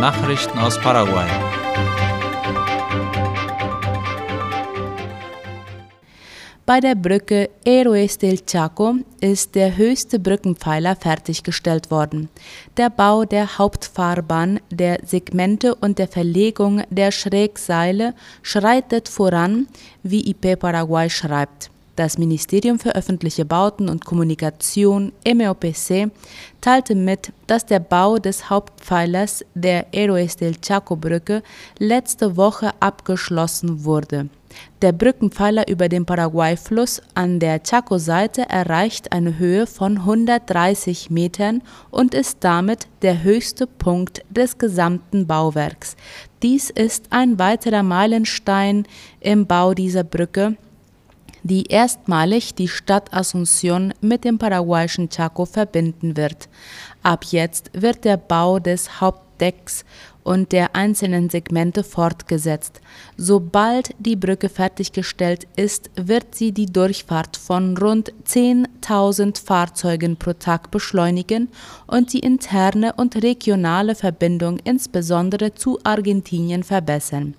Nachrichten aus Paraguay. Bei der Brücke Héroes del Chaco ist der höchste Brückenpfeiler fertiggestellt worden. Der Bau der Hauptfahrbahn, der Segmente und der Verlegung der Schrägseile schreitet voran, wie IP Paraguay schreibt. Das Ministerium für öffentliche Bauten und Kommunikation MEOPC teilte mit, dass der Bau des Hauptpfeilers der Héroes del Chaco Brücke letzte Woche abgeschlossen wurde. Der Brückenpfeiler über dem Paraguay-Fluss an der Chaco-Seite erreicht eine Höhe von 130 Metern und ist damit der höchste Punkt des gesamten Bauwerks. Dies ist ein weiterer Meilenstein im Bau dieser Brücke, die erstmalig die Stadt Asunción mit dem paraguayischen Chaco verbinden wird. Ab jetzt wird der Bau des Hauptdecks und der einzelnen Segmente fortgesetzt. Sobald die Brücke fertiggestellt ist, wird sie die Durchfahrt von rund 10.000 Fahrzeugen pro Tag beschleunigen und die interne und regionale Verbindung insbesondere zu Argentinien verbessern.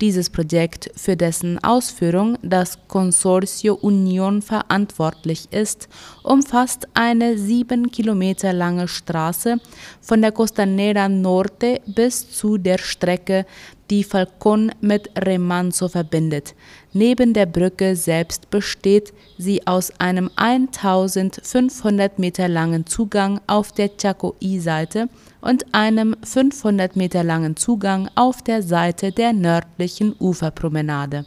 Dieses Projekt, für dessen Ausführung das Consorcio Union verantwortlich ist, umfasst eine sieben Kilometer lange Straße von der Costanera Norte bis zu der Strecke, die Falcon mit Remanso verbindet. Neben der Brücke selbst besteht sie aus einem 1500 Meter langen Zugang auf der Chacoí-Seite und einem 500 Meter langen Zugang auf der Seite der nördlichen Uferpromenade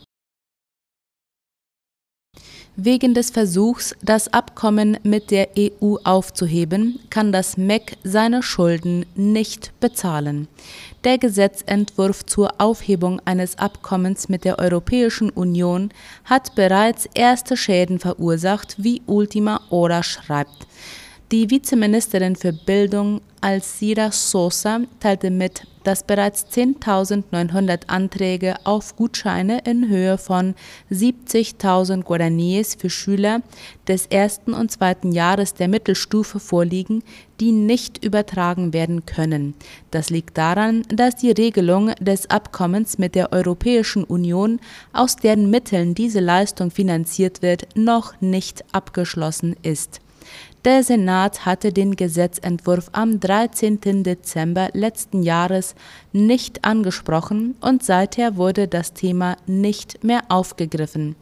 Wegen des Versuchs, das Abkommen mit der EU aufzuheben, kann das MEC seine Schulden nicht bezahlen. Der Gesetzentwurf zur Aufhebung eines Abkommens mit der Europäischen Union hat bereits erste Schäden verursacht, wie Ultima Hora schreibt. Die Vizeministerin für Bildung Alcira Sosa teilte mit, dass bereits 10.900 Anträge auf Gutscheine in Höhe von 70.000 Guaraníes für Schüler des ersten und zweiten Jahres der Mittelstufe vorliegen, die nicht übertragen werden können. Das liegt daran, dass die Regelung des Abkommens mit der Europäischen Union, aus deren Mitteln diese Leistung finanziert wird, noch nicht abgeschlossen ist. Der Senat hatte den Gesetzentwurf am 13. Dezember letzten Jahres nicht angesprochen und seither wurde das Thema nicht mehr aufgegriffen.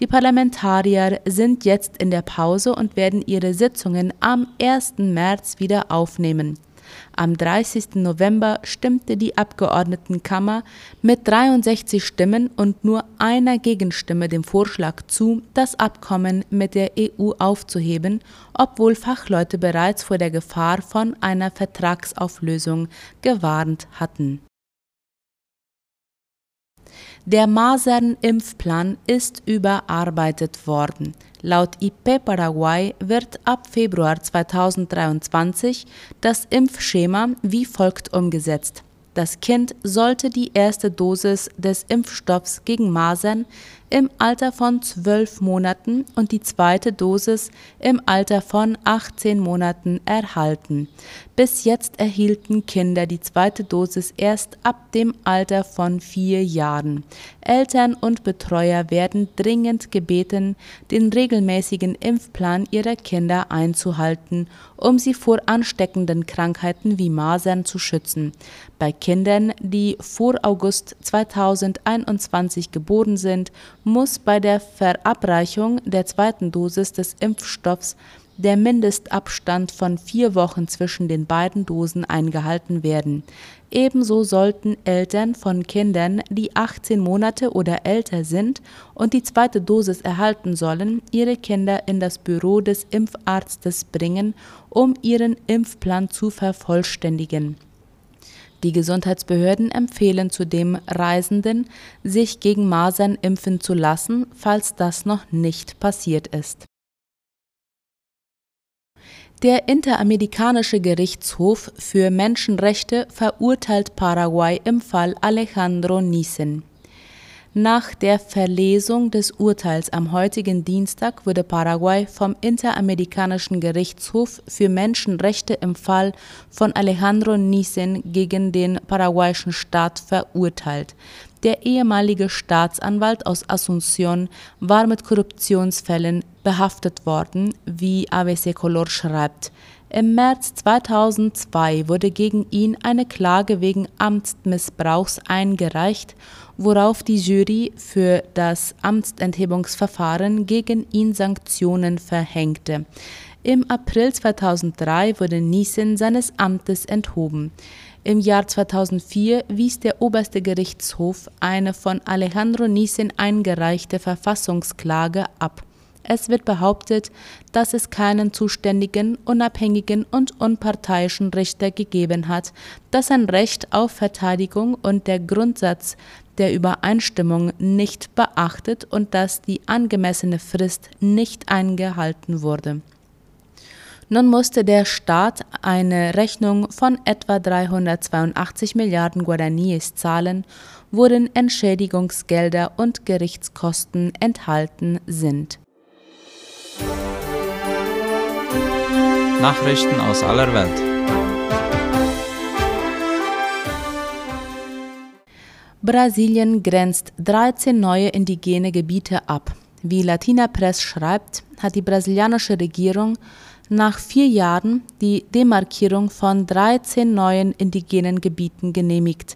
Die Parlamentarier sind jetzt in der Pause und werden ihre Sitzungen am 1. März wieder aufnehmen. Am 30. November stimmte die Abgeordnetenkammer mit 63 Stimmen und nur einer Gegenstimme dem Vorschlag zu, das Abkommen mit der EU aufzuheben, obwohl Fachleute bereits vor der Gefahr von einer Vertragsauflösung gewarnt hatten. Der Masernimpfplan ist überarbeitet worden. Laut IP Paraguay wird ab Februar 2023 das Impfschema wie folgt umgesetzt. Das Kind sollte die erste Dosis des Impfstoffs gegen Masern im Alter von 12 Monaten und die zweite Dosis im Alter von 18 Monaten erhalten. Bis jetzt erhielten Kinder die zweite Dosis erst ab dem Alter von vier Jahren. Eltern und Betreuer werden dringend gebeten, den regelmäßigen Impfplan ihrer Kinder einzuhalten, um sie vor ansteckenden Krankheiten wie Masern zu schützen. Bei Kindern, die vor August 2021 geboren sind, muss bei der Verabreichung der zweiten Dosis des Impfstoffs der Mindestabstand von vier Wochen zwischen den beiden Dosen eingehalten werden. Ebenso sollten Eltern von Kindern, die 18 Monate oder älter sind und die zweite Dosis erhalten sollen, ihre Kinder in das Büro des Impfarztes bringen, um ihren Impfplan zu vervollständigen die Gesundheitsbehörden empfehlen zudem Reisenden, sich gegen Masern impfen zu lassen, falls das noch nicht passiert ist. Der Interamerikanische Gerichtshof für Menschenrechte verurteilt Paraguay im Fall Alejandro Nissen. Nach der Verlesung des Urteils am heutigen Dienstag wurde Paraguay vom Interamerikanischen Gerichtshof für Menschenrechte im Fall von Alejandro Nissen gegen den paraguayischen Staat verurteilt. Der ehemalige Staatsanwalt aus Asunción war mit Korruptionsfällen behaftet worden, wie ABC Color schreibt. Im März 2002 wurde gegen ihn eine Klage wegen Amtsmissbrauchs eingereicht, worauf die Jury für das Amtsenthebungsverfahren gegen ihn Sanktionen verhängte. Im April 2003 wurde Niesen seines Amtes enthoben. Im Jahr 2004 wies der oberste Gerichtshof eine von Alejandro Niesen eingereichte Verfassungsklage ab. Es wird behauptet, dass es keinen zuständigen, unabhängigen und unparteiischen Richter gegeben hat, dass ein Recht auf Verteidigung und der Grundsatz der Übereinstimmung nicht beachtet und dass die angemessene Frist nicht eingehalten wurde. Nun musste der Staat eine Rechnung von etwa 382 Milliarden Guaraníes zahlen, worin Entschädigungsgelder und Gerichtskosten enthalten sind. Nachrichten aus aller Welt. Brasilien grenzt 13 neue indigene Gebiete ab. Wie Latina Press schreibt, hat die brasilianische Regierung nach vier Jahren die Demarkierung von 13 neuen indigenen Gebieten genehmigt.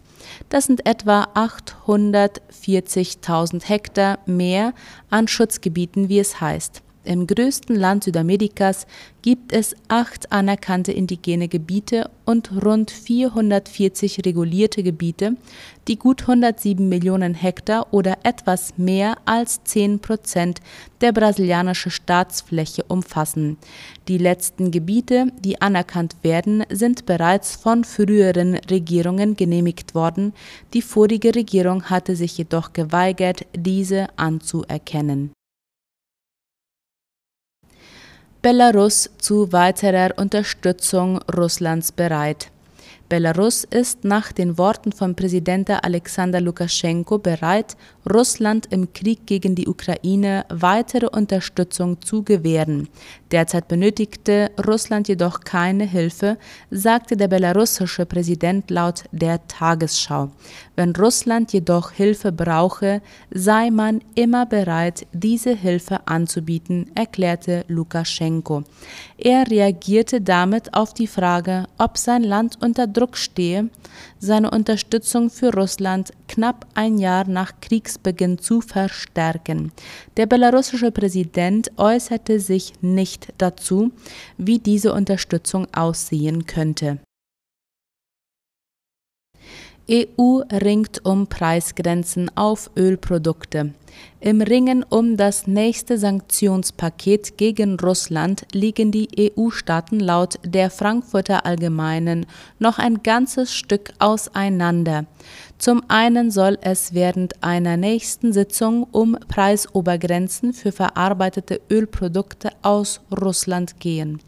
Das sind etwa 840.000 Hektar mehr an Schutzgebieten, wie es heißt. Im größten Land Südamerikas gibt es acht anerkannte indigene Gebiete und rund 440 regulierte Gebiete, die gut 107 Millionen Hektar oder etwas mehr als 10 Prozent der brasilianischen Staatsfläche umfassen. Die letzten Gebiete, die anerkannt werden, sind bereits von früheren Regierungen genehmigt worden. Die vorige Regierung hatte sich jedoch geweigert, diese anzuerkennen. Belarus zu weiterer Unterstützung Russlands bereit. Belarus ist nach den Worten von Präsident Alexander Lukaschenko bereit, Russland im Krieg gegen die Ukraine weitere Unterstützung zu gewähren. Derzeit benötigte Russland jedoch keine Hilfe, sagte der belarussische Präsident laut der Tagesschau. Wenn Russland jedoch Hilfe brauche, sei man immer bereit, diese Hilfe anzubieten, erklärte Lukaschenko. Er reagierte damit auf die Frage, ob sein Land unter Druck stehe, seine Unterstützung für Russland knapp ein Jahr nach Kriegsbeginn zu verstärken. Der belarussische Präsident äußerte sich nicht dazu, wie diese Unterstützung aussehen könnte. EU ringt um Preisgrenzen auf Ölprodukte. Im Ringen um das nächste Sanktionspaket gegen Russland liegen die EU-Staaten laut der Frankfurter Allgemeinen noch ein ganzes Stück auseinander. Zum einen soll es während einer nächsten Sitzung um Preisobergrenzen für verarbeitete Ölprodukte aus Russland gehen.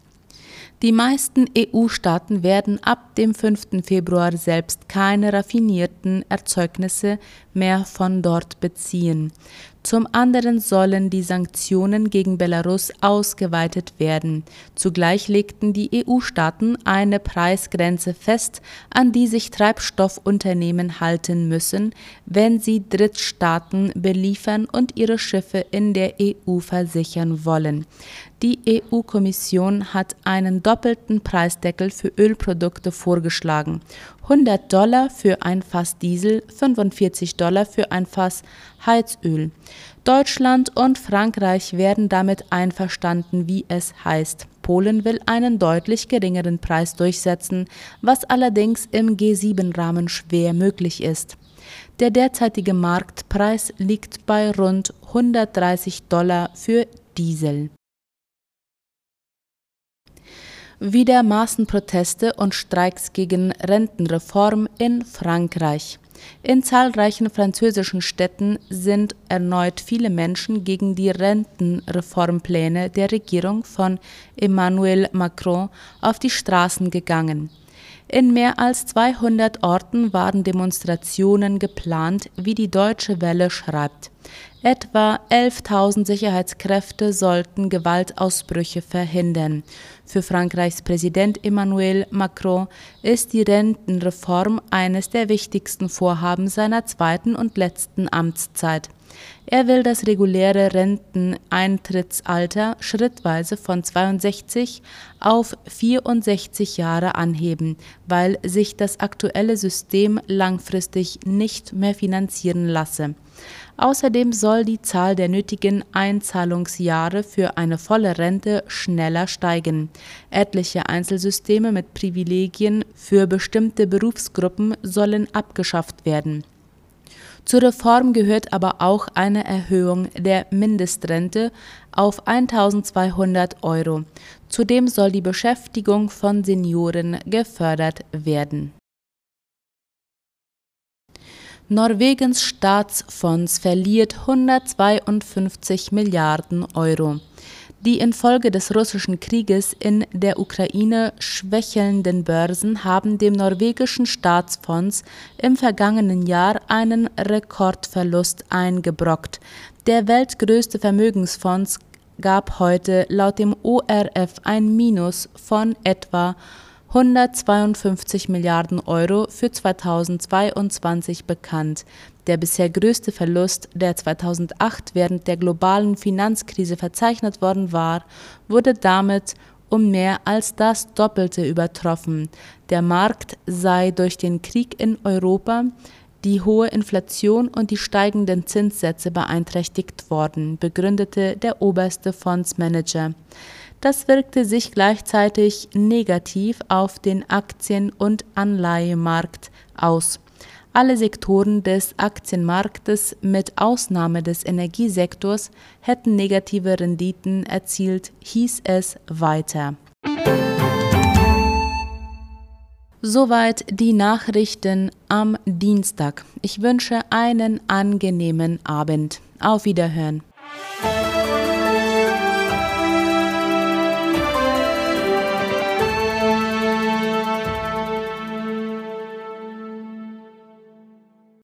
Die meisten EU-Staaten werden ab dem 5. Februar selbst keine raffinierten Erzeugnisse mehr von dort beziehen. Zum anderen sollen die Sanktionen gegen Belarus ausgeweitet werden. Zugleich legten die EU-Staaten eine Preisgrenze fest, an die sich Treibstoffunternehmen halten müssen, wenn sie Drittstaaten beliefern und ihre Schiffe in der EU versichern wollen. Die EU-Kommission hat einen doppelten Preisdeckel für Ölprodukte vorgeschlagen. 100 Dollar für ein Fass Diesel, 45 Dollar für ein Fass Heizöl. Deutschland und Frankreich werden damit einverstanden, wie es heißt. Polen will einen deutlich geringeren Preis durchsetzen, was allerdings im G7-Rahmen schwer möglich ist. Der derzeitige Marktpreis liegt bei rund 130 Dollar für Diesel wieder Massenproteste und Streiks gegen Rentenreform in Frankreich. In zahlreichen französischen Städten sind erneut viele Menschen gegen die Rentenreformpläne der Regierung von Emmanuel Macron auf die Straßen gegangen. In mehr als 200 Orten waren Demonstrationen geplant, wie die Deutsche Welle schreibt. Etwa 11.000 Sicherheitskräfte sollten Gewaltausbrüche verhindern. Für Frankreichs Präsident Emmanuel Macron ist die Rentenreform eines der wichtigsten Vorhaben seiner zweiten und letzten Amtszeit. Er will das reguläre Renteneintrittsalter schrittweise von 62 auf 64 Jahre anheben, weil sich das aktuelle System langfristig nicht mehr finanzieren lasse. Außerdem soll die Zahl der nötigen Einzahlungsjahre für eine volle Rente schneller steigen. Etliche Einzelsysteme mit Privilegien für bestimmte Berufsgruppen sollen abgeschafft werden. Zur Reform gehört aber auch eine Erhöhung der Mindestrente auf 1200 Euro. Zudem soll die Beschäftigung von Senioren gefördert werden. Norwegens Staatsfonds verliert 152 Milliarden Euro. Die infolge des russischen Krieges in der Ukraine schwächelnden Börsen haben dem norwegischen Staatsfonds im vergangenen Jahr einen Rekordverlust eingebrockt. Der weltgrößte Vermögensfonds gab heute laut dem ORF ein Minus von etwa 152 Milliarden Euro für 2022 bekannt. Der bisher größte Verlust, der 2008 während der globalen Finanzkrise verzeichnet worden war, wurde damit um mehr als das Doppelte übertroffen. Der Markt sei durch den Krieg in Europa, die hohe Inflation und die steigenden Zinssätze beeinträchtigt worden, begründete der oberste Fondsmanager. Das wirkte sich gleichzeitig negativ auf den Aktien- und Anleihemarkt aus. Alle Sektoren des Aktienmarktes mit Ausnahme des Energiesektors hätten negative Renditen erzielt, hieß es weiter. Soweit die Nachrichten am Dienstag. Ich wünsche einen angenehmen Abend. Auf Wiederhören.